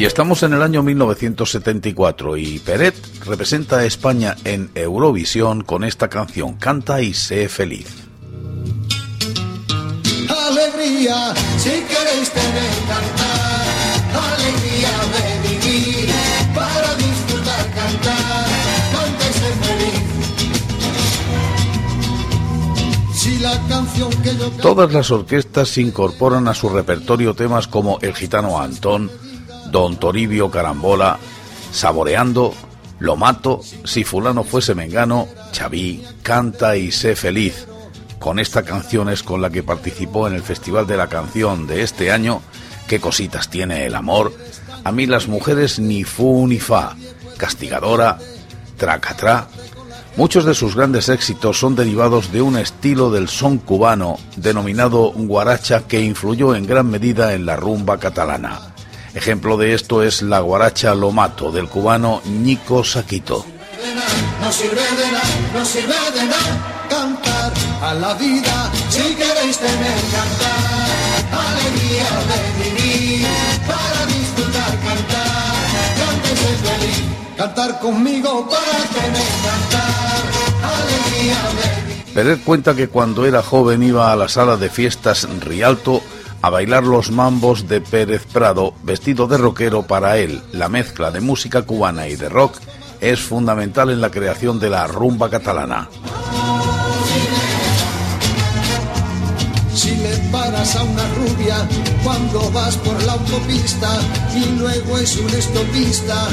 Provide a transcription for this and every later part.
Y estamos en el año 1974 y Peret representa a España en Eurovisión con esta canción Canta y sé feliz. Alegría, si queréis tener cantar, alegría de vivir, para disfrutar cantar, canta y feliz. Si la canción que yo Todas las orquestas incorporan a su repertorio temas como El Gitano Antón, Don Toribio Carambola, Saboreando, Lo Mato, Si Fulano fuese Mengano, Chaví, Canta y Sé Feliz. Con esta canción es con la que participó en el Festival de la Canción de este año, Qué cositas tiene el amor, A mí las mujeres ni fu ni fa, Castigadora, Tracatrá. Muchos de sus grandes éxitos son derivados de un estilo del son cubano denominado guaracha que influyó en gran medida en la rumba catalana. Ejemplo de esto es la guaracha Lo Mato del cubano Nico Saquito. no sirve de nada, no sirve de nada cantar a la vida si queréis tener cantar, alegría de vivir para disfrutar cantar, cántese feliz, cantar conmigo para tener cantar, alegría de vivir. Pérez cuenta que cuando era joven iba a la sala de fiestas Rialto a bailar los mambos de Pérez Prado vestido de rockero para él. La mezcla de música cubana y de rock es fundamental en la creación de la rumba catalana. Si le paras a una rubia cuando vas por la autopista y luego es un estopista.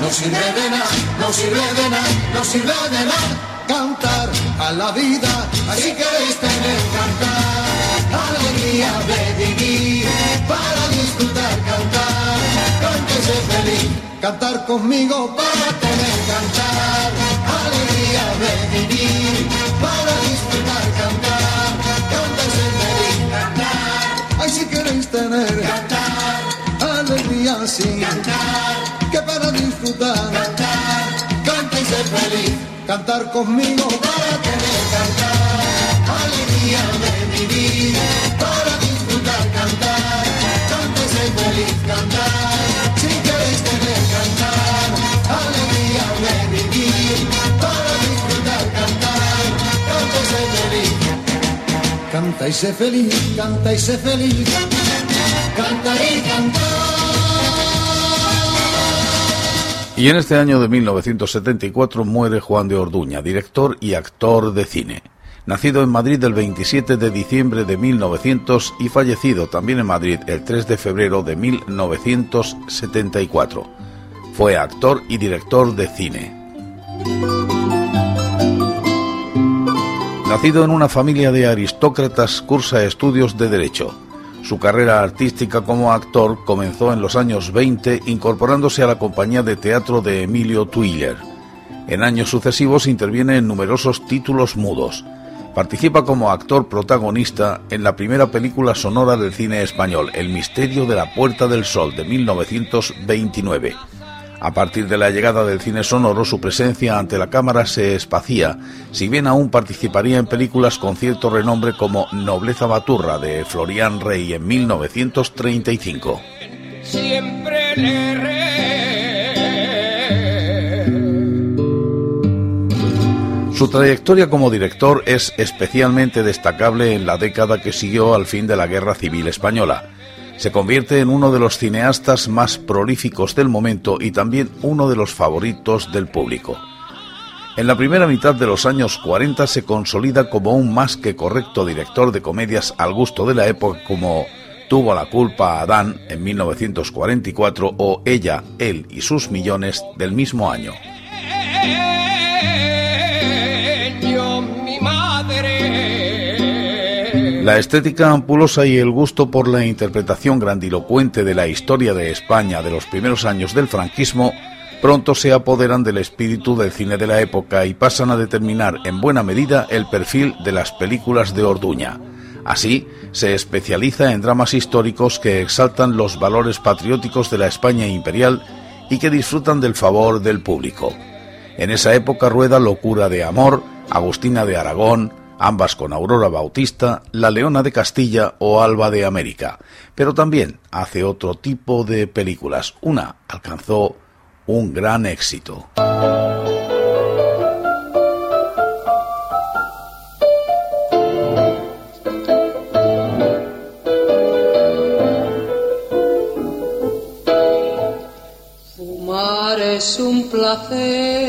No sirve de nada, no sirve de nada, no sirve de nada cantar a la vida. Así queréis tener cantar, alegría de vivir para disfrutar cantar. Cántese feliz, cantar conmigo para tener cantar, alegría de vivir para disfrutar cantar. Cántese feliz, cantar. Ay, si queréis tener cantar, alegría sin cantar, que para disfrutar cantar. Cántese feliz, cantar conmigo para tener cantar, alegría de vivir para disfrutar cantar. Cántese feliz, cantar, si queréis tener cantar, alegría de vivir para disfrutar cantar. Cántese feliz. Canta y sé feliz, canta y sé feliz, canta y cantar. Y en este año de 1974 muere Juan de Orduña, director y actor de cine. Nacido en Madrid el 27 de diciembre de 1900 y fallecido también en Madrid el 3 de febrero de 1974. Fue actor y director de cine. Nacido en una familia de aristócratas, cursa estudios de Derecho. Su carrera artística como actor comenzó en los años 20 incorporándose a la compañía de teatro de Emilio Twiller. En años sucesivos interviene en numerosos títulos mudos. Participa como actor protagonista en la primera película sonora del cine español, El misterio de la Puerta del Sol, de 1929. A partir de la llegada del cine sonoro, su presencia ante la cámara se espacía, si bien aún participaría en películas con cierto renombre como Nobleza Baturra de Florian Rey en 1935. Siempre le Su trayectoria como director es especialmente destacable en la década que siguió al fin de la Guerra Civil Española. Se convierte en uno de los cineastas más prolíficos del momento y también uno de los favoritos del público. En la primera mitad de los años 40 se consolida como un más que correcto director de comedias al gusto de la época como Tuvo la culpa Adán en 1944 o Ella, él y sus millones del mismo año. La estética ampulosa y el gusto por la interpretación grandilocuente de la historia de España de los primeros años del franquismo pronto se apoderan del espíritu del cine de la época y pasan a determinar en buena medida el perfil de las películas de Orduña. Así, se especializa en dramas históricos que exaltan los valores patrióticos de la España imperial y que disfrutan del favor del público. En esa época rueda Locura de Amor, Agustina de Aragón, ambas con Aurora Bautista, La Leona de Castilla o Alba de América. Pero también hace otro tipo de películas. Una alcanzó un gran éxito. Fumar es un placer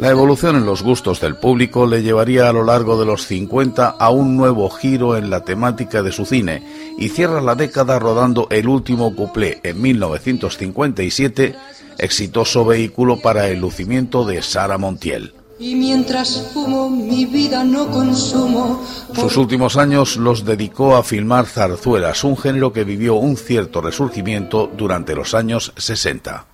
la evolución en los gustos del público le llevaría a lo largo de los 50 a un nuevo giro en la temática de su cine y cierra la década rodando El último cuplé en 1957, exitoso vehículo para el lucimiento de Sara Montiel. Y mientras fumo, mi vida no consumo. Sus últimos años los dedicó a filmar zarzuelas, un género que vivió un cierto resurgimiento durante los años 60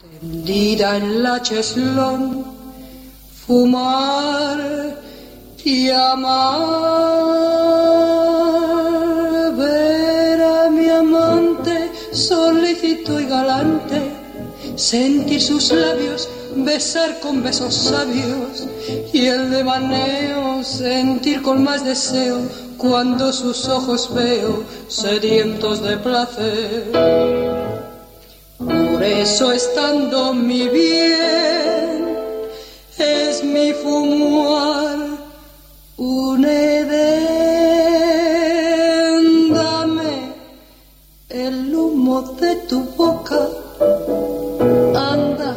fumar y amar, ver a mi amante solícito y galante, sentir sus labios, besar con besos sabios y el de maneo sentir con más deseo cuando sus ojos veo sedientos de placer. Por eso estando mi bien, mi fumar un edén. Dame el humo de tu boca, anda,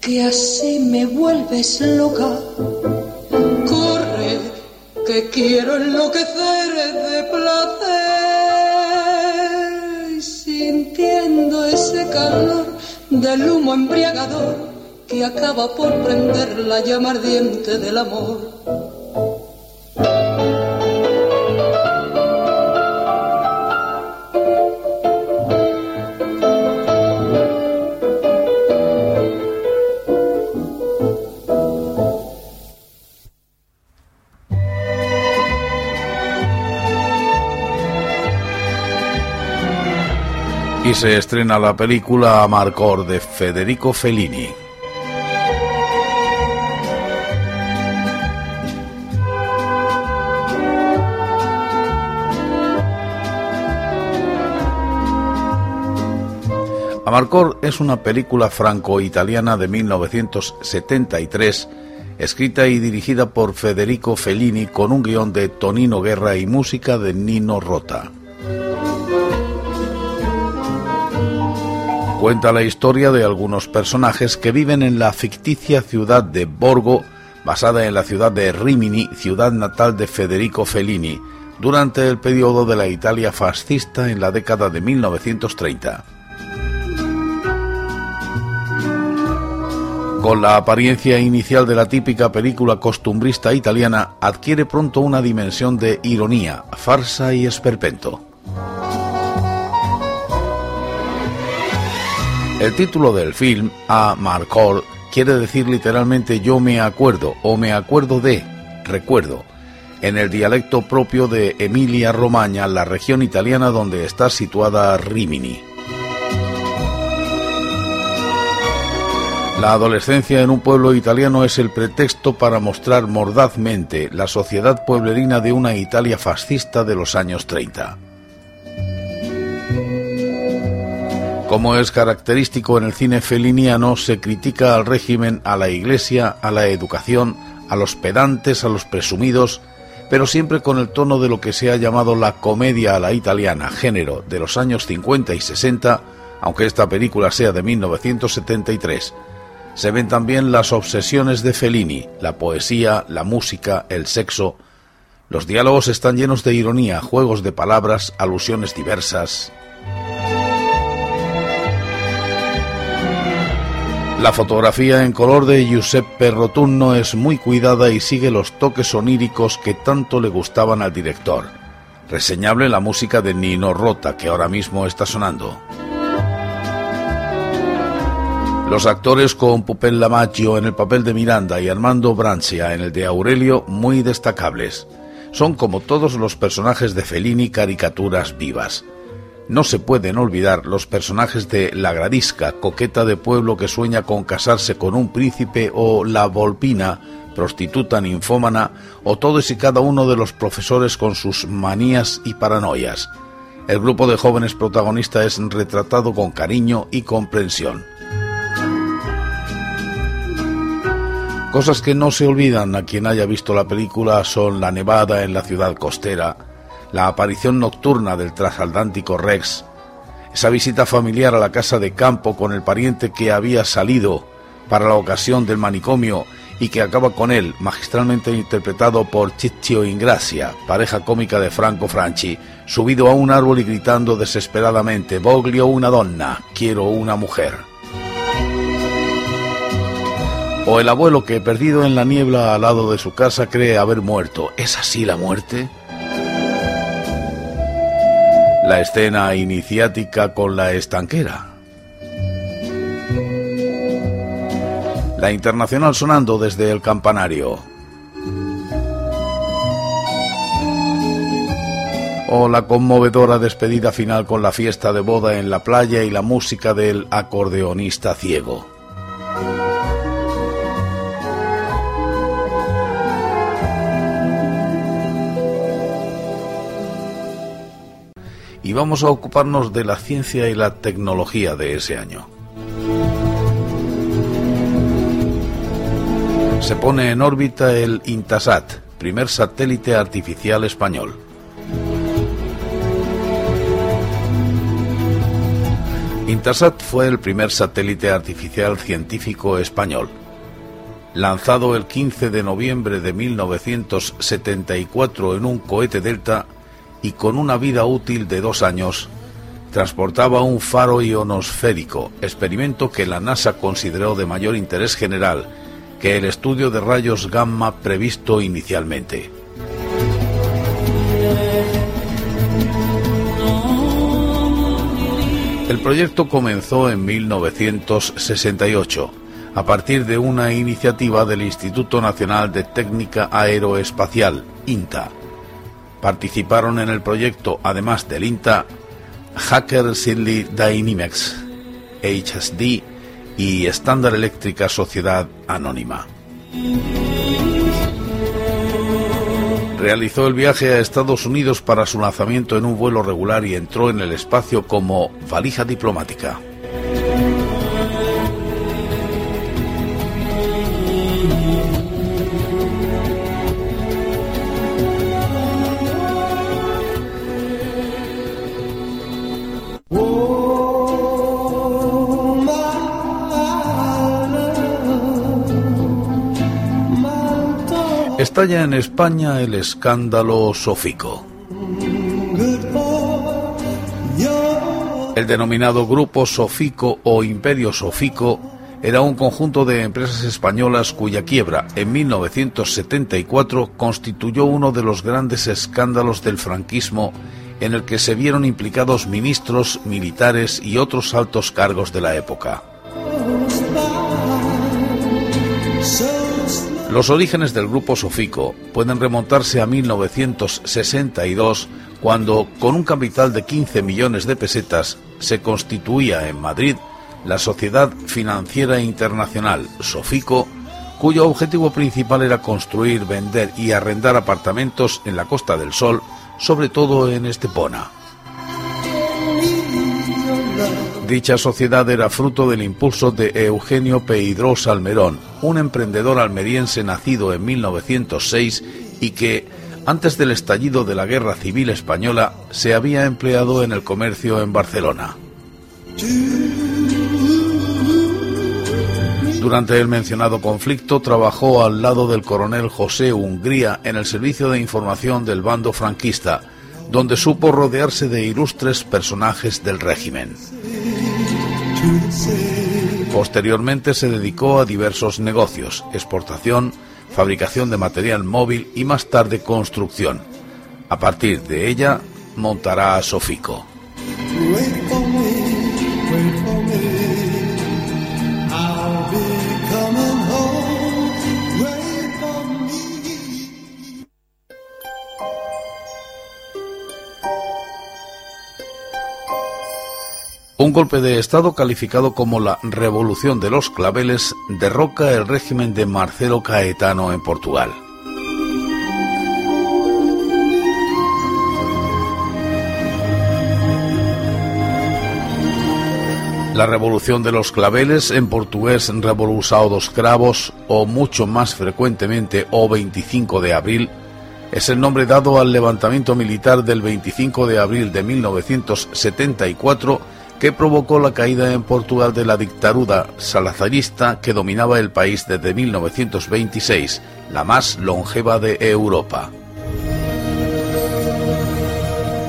que así me vuelves loca. Corre, que quiero enloquecer de placer, sintiendo ese calor del humo embriagador que acaba por prender la llama ardiente del amor. y se estrena la película Amarcor de Federico Fellini. Amarcor es una película franco-italiana de 1973, escrita y dirigida por Federico Fellini con un guion de Tonino Guerra y música de Nino Rota. Cuenta la historia de algunos personajes que viven en la ficticia ciudad de Borgo, basada en la ciudad de Rimini, ciudad natal de Federico Fellini, durante el periodo de la Italia fascista en la década de 1930. Con la apariencia inicial de la típica película costumbrista italiana, adquiere pronto una dimensión de ironía, farsa y esperpento. El título del film, A Marcor, quiere decir literalmente yo me acuerdo o me acuerdo de, recuerdo, en el dialecto propio de Emilia-Romagna, la región italiana donde está situada Rimini. La adolescencia en un pueblo italiano es el pretexto para mostrar mordazmente la sociedad pueblerina de una Italia fascista de los años 30. Como es característico en el cine feliniano, se critica al régimen, a la iglesia, a la educación, a los pedantes, a los presumidos, pero siempre con el tono de lo que se ha llamado la comedia a la italiana, género de los años 50 y 60, aunque esta película sea de 1973 se ven también las obsesiones de Fellini, la poesía, la música, el sexo. Los diálogos están llenos de ironía, juegos de palabras, alusiones diversas. La fotografía en color de Giuseppe Rotunno es muy cuidada y sigue los toques oníricos que tanto le gustaban al director. Reseñable la música de Nino Rota que ahora mismo está sonando. Los actores con Pupel Lamaggio en el papel de Miranda y Armando Brancia en el de Aurelio muy destacables. Son como todos los personajes de Fellini caricaturas vivas. No se pueden olvidar los personajes de La Gradisca, coqueta de pueblo que sueña con casarse con un príncipe, o La Volpina, prostituta ninfómana, o todos y cada uno de los profesores con sus manías y paranoias. El grupo de jóvenes protagonistas es retratado con cariño y comprensión. Cosas que no se olvidan a quien haya visto la película son la nevada en la ciudad costera, la aparición nocturna del transatlántico Rex, esa visita familiar a la casa de campo con el pariente que había salido para la ocasión del manicomio y que acaba con él, magistralmente interpretado por Ciccio Ingracia, pareja cómica de Franco Franchi, subido a un árbol y gritando desesperadamente, Voglio una donna, quiero una mujer o el abuelo que, perdido en la niebla al lado de su casa, cree haber muerto. ¿Es así la muerte? La escena iniciática con la estanquera. La internacional sonando desde el campanario. O la conmovedora despedida final con la fiesta de boda en la playa y la música del acordeonista ciego. Vamos a ocuparnos de la ciencia y la tecnología de ese año. Se pone en órbita el Intasat, primer satélite artificial español. Intasat fue el primer satélite artificial científico español. Lanzado el 15 de noviembre de 1974 en un cohete Delta, y con una vida útil de dos años, transportaba un faro ionosférico, experimento que la NASA consideró de mayor interés general que el estudio de rayos gamma previsto inicialmente. El proyecto comenzó en 1968, a partir de una iniciativa del Instituto Nacional de Técnica Aeroespacial, INTA, Participaron en el proyecto, además del INTA, Hacker Sidley Dynamics, HSD y Standard Eléctrica Sociedad Anónima. Realizó el viaje a Estados Unidos para su lanzamiento en un vuelo regular y entró en el espacio como valija diplomática. Estalla en España el escándalo Sofico. El denominado Grupo Sofico o Imperio Sofico era un conjunto de empresas españolas cuya quiebra en 1974 constituyó uno de los grandes escándalos del franquismo en el que se vieron implicados ministros, militares y otros altos cargos de la época. Los orígenes del grupo Sofico pueden remontarse a 1962, cuando, con un capital de 15 millones de pesetas, se constituía en Madrid la Sociedad Financiera Internacional Sofico, cuyo objetivo principal era construir, vender y arrendar apartamentos en la Costa del Sol, sobre todo en Estepona. Dicha sociedad era fruto del impulso de Eugenio Peidrós Almerón, un emprendedor almeriense nacido en 1906 y que, antes del estallido de la Guerra Civil Española, se había empleado en el comercio en Barcelona. Durante el mencionado conflicto trabajó al lado del coronel José Hungría en el servicio de información del bando franquista, donde supo rodearse de ilustres personajes del régimen. Posteriormente se dedicó a diversos negocios, exportación, fabricación de material móvil y más tarde construcción. A partir de ella montará a Sofico. Golpe de Estado calificado como la Revolución de los Claveles derroca el régimen de Marcelo Caetano en Portugal. La revolución de los claveles, en portugués Revolução dos Cravos o mucho más frecuentemente o 25 de abril, es el nombre dado al levantamiento militar del 25 de abril de 1974 que provocó la caída en Portugal de la dictadura salazarista que dominaba el país desde 1926, la más longeva de Europa.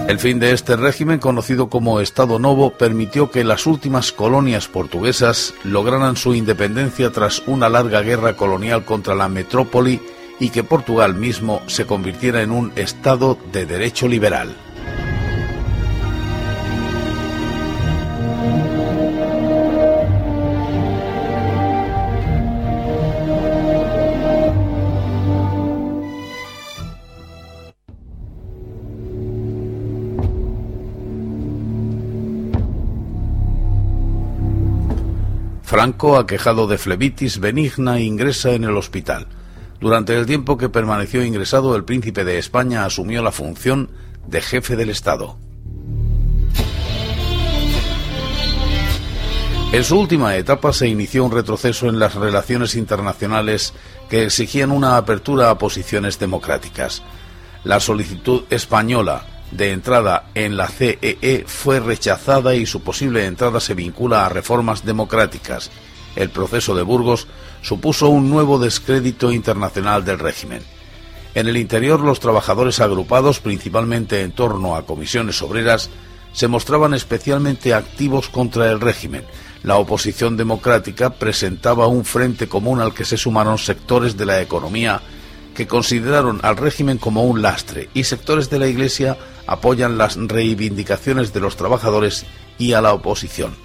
El fin de este régimen, conocido como Estado Novo, permitió que las últimas colonias portuguesas lograran su independencia tras una larga guerra colonial contra la metrópoli y que Portugal mismo se convirtiera en un Estado de derecho liberal. Franco, aquejado de flebitis benigna, ingresa en el hospital. Durante el tiempo que permaneció ingresado, el príncipe de España asumió la función de jefe del Estado. En su última etapa se inició un retroceso en las relaciones internacionales que exigían una apertura a posiciones democráticas. La solicitud española de entrada en la CEE e fue rechazada y su posible entrada se vincula a reformas democráticas. El proceso de Burgos supuso un nuevo descrédito internacional del régimen. En el interior los trabajadores agrupados principalmente en torno a comisiones obreras se mostraban especialmente activos contra el régimen. La oposición democrática presentaba un frente común al que se sumaron sectores de la economía que consideraron al régimen como un lastre y sectores de la Iglesia apoyan las reivindicaciones de los trabajadores y a la oposición.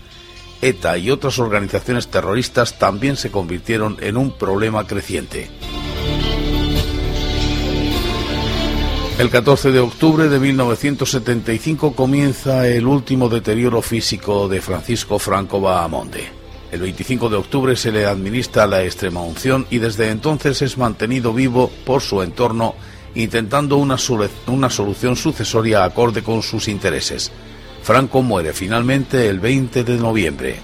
ETA y otras organizaciones terroristas también se convirtieron en un problema creciente. El 14 de octubre de 1975 comienza el último deterioro físico de Francisco Franco Bahamonde. El 25 de octubre se le administra la extrema unción y desde entonces es mantenido vivo por su entorno intentando una, una solución sucesoria acorde con sus intereses. Franco muere finalmente el 20 de noviembre.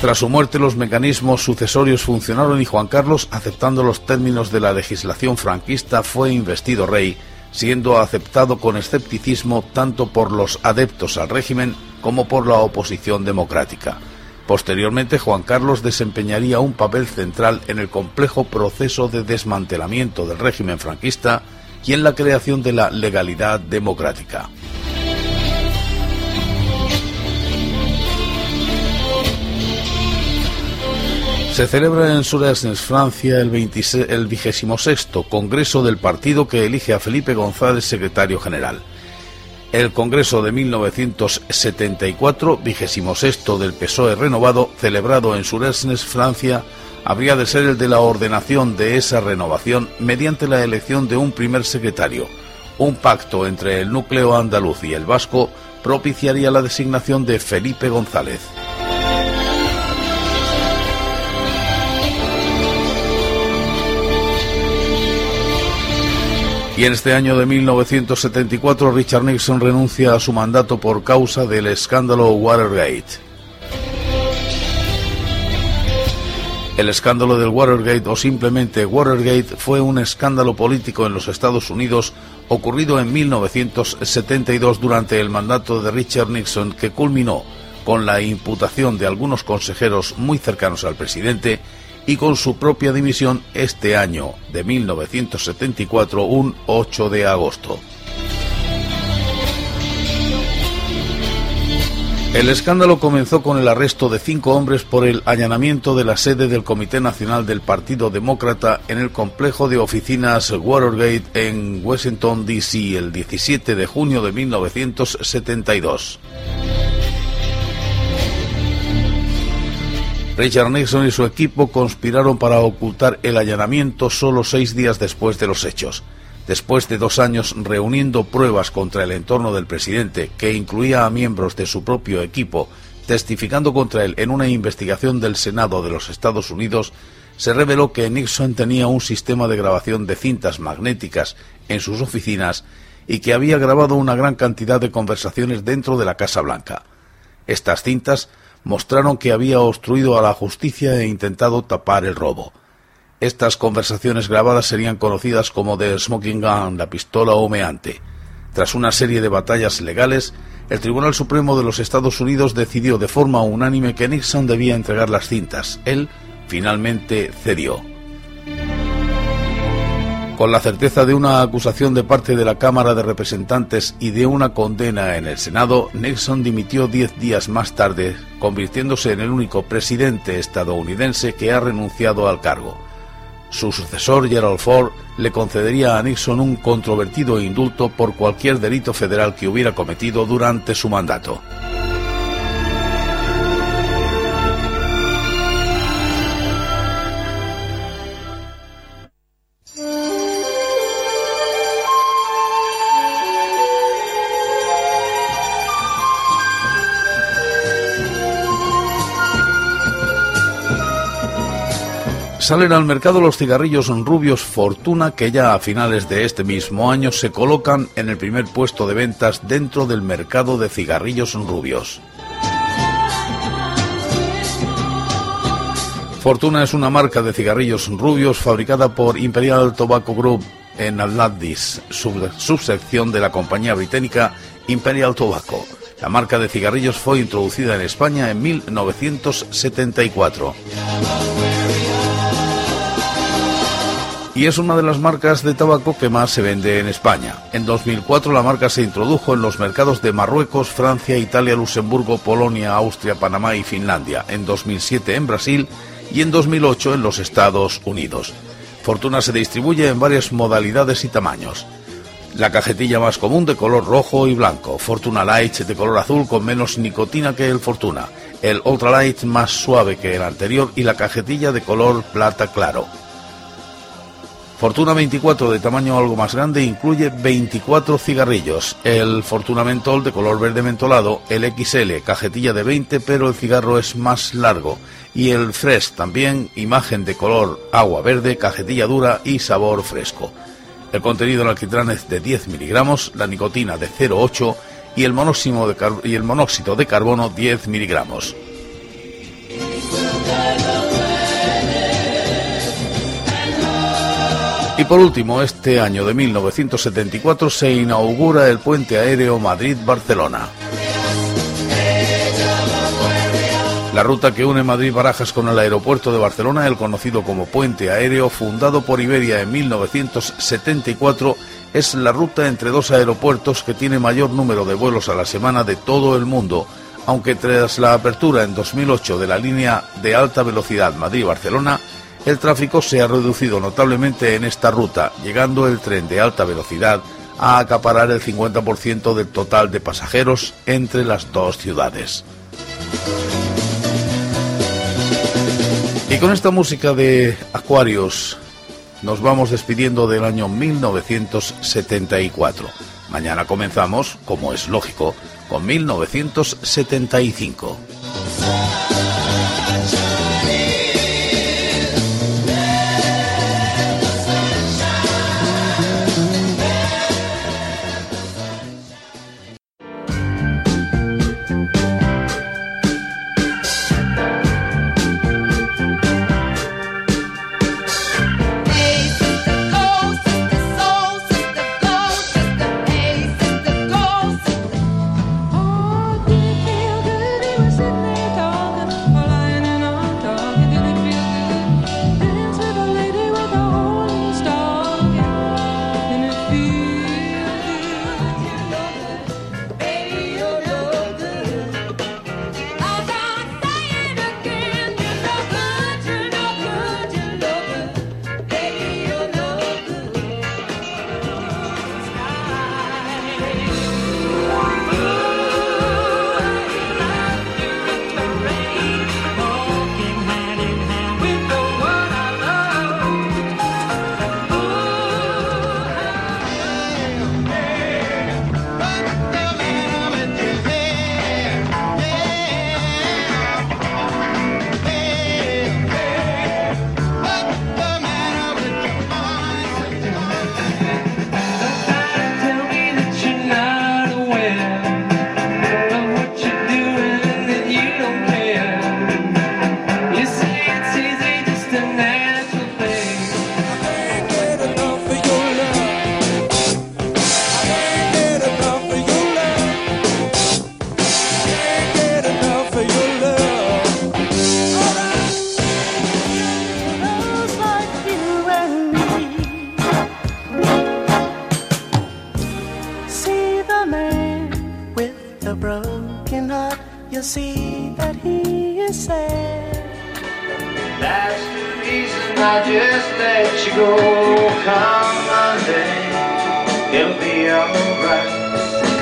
Tras su muerte los mecanismos sucesorios funcionaron y Juan Carlos, aceptando los términos de la legislación franquista, fue investido rey, siendo aceptado con escepticismo tanto por los adeptos al régimen como por la oposición democrática. Posteriormente, Juan Carlos desempeñaría un papel central en el complejo proceso de desmantelamiento del régimen franquista y en la creación de la legalidad democrática. Se celebra en Suresnes, Francia, el, el 26 Congreso del Partido que elige a Felipe González secretario general. El Congreso de 1974, vigésimo sexto del PSOE renovado, celebrado en Suresnes, Francia, habría de ser el de la ordenación de esa renovación mediante la elección de un primer secretario. Un pacto entre el núcleo andaluz y el vasco propiciaría la designación de Felipe González. En este año de 1974 Richard Nixon renuncia a su mandato por causa del escándalo Watergate. El escándalo del Watergate o simplemente Watergate fue un escándalo político en los Estados Unidos ocurrido en 1972 durante el mandato de Richard Nixon que culminó con la imputación de algunos consejeros muy cercanos al presidente y con su propia dimisión este año de 1974, un 8 de agosto. El escándalo comenzó con el arresto de cinco hombres por el allanamiento de la sede del Comité Nacional del Partido Demócrata en el complejo de oficinas Watergate en Washington, D.C. el 17 de junio de 1972. Richard Nixon y su equipo conspiraron para ocultar el allanamiento solo seis días después de los hechos. Después de dos años reuniendo pruebas contra el entorno del presidente, que incluía a miembros de su propio equipo, testificando contra él en una investigación del Senado de los Estados Unidos, se reveló que Nixon tenía un sistema de grabación de cintas magnéticas en sus oficinas y que había grabado una gran cantidad de conversaciones dentro de la Casa Blanca. Estas cintas mostraron que había obstruido a la justicia e intentado tapar el robo. Estas conversaciones grabadas serían conocidas como The Smoking Gun, la pistola humeante. Tras una serie de batallas legales, el Tribunal Supremo de los Estados Unidos decidió de forma unánime que Nixon debía entregar las cintas. Él finalmente cedió. Con la certeza de una acusación de parte de la Cámara de Representantes y de una condena en el Senado, Nixon dimitió diez días más tarde, convirtiéndose en el único presidente estadounidense que ha renunciado al cargo. Su sucesor, Gerald Ford, le concedería a Nixon un controvertido indulto por cualquier delito federal que hubiera cometido durante su mandato. Salen al mercado los cigarrillos rubios Fortuna que ya a finales de este mismo año se colocan en el primer puesto de ventas dentro del mercado de cigarrillos rubios. Fortuna es una marca de cigarrillos rubios fabricada por Imperial Tobacco Group en Atlantis, subsección de la compañía británica Imperial Tobacco. La marca de cigarrillos fue introducida en España en 1974 y es una de las marcas de tabaco que más se vende en España. En 2004 la marca se introdujo en los mercados de Marruecos, Francia, Italia, Luxemburgo, Polonia, Austria, Panamá y Finlandia, en 2007 en Brasil y en 2008 en los Estados Unidos. Fortuna se distribuye en varias modalidades y tamaños. La cajetilla más común de color rojo y blanco, Fortuna Light de color azul con menos nicotina que el Fortuna, el Ultra Light más suave que el anterior y la cajetilla de color plata claro. Fortuna 24 de tamaño algo más grande incluye 24 cigarrillos. El Fortuna Mentol de color verde mentolado, el XL, cajetilla de 20 pero el cigarro es más largo. Y el Fresh también, imagen de color agua verde, cajetilla dura y sabor fresco. El contenido del alquitrán es de 10 miligramos, la nicotina de 0,8 y el, de y el monóxido de carbono 10 miligramos. Y por último, este año de 1974 se inaugura el puente aéreo Madrid-Barcelona. La ruta que une Madrid-Barajas con el aeropuerto de Barcelona, el conocido como puente aéreo, fundado por Iberia en 1974, es la ruta entre dos aeropuertos que tiene mayor número de vuelos a la semana de todo el mundo, aunque tras la apertura en 2008 de la línea de alta velocidad Madrid-Barcelona, el tráfico se ha reducido notablemente en esta ruta, llegando el tren de alta velocidad a acaparar el 50% del total de pasajeros entre las dos ciudades. Y con esta música de Aquarius nos vamos despidiendo del año 1974. Mañana comenzamos, como es lógico, con 1975.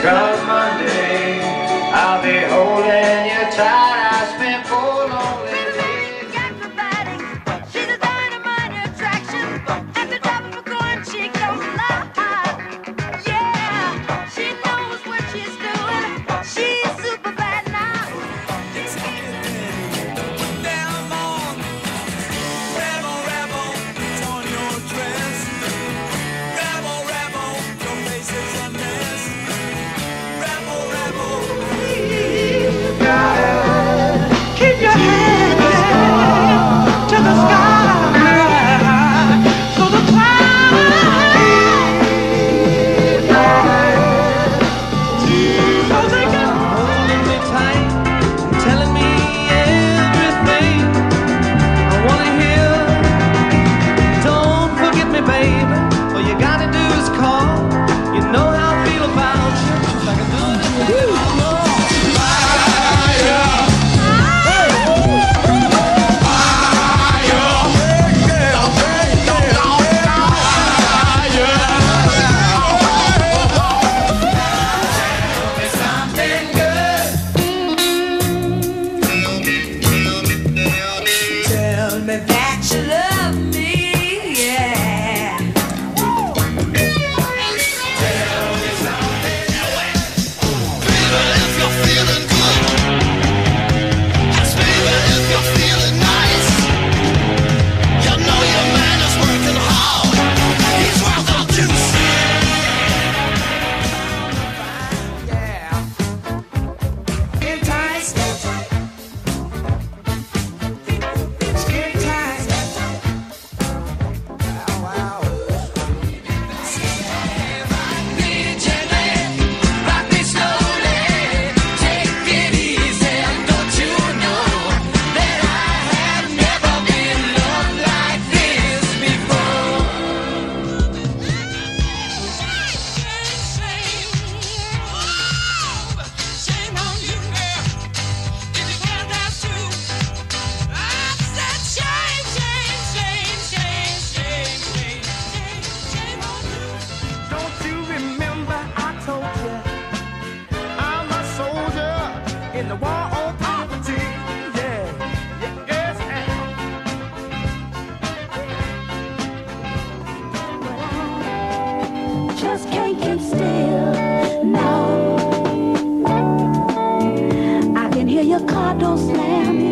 Cause my Avocados lernen.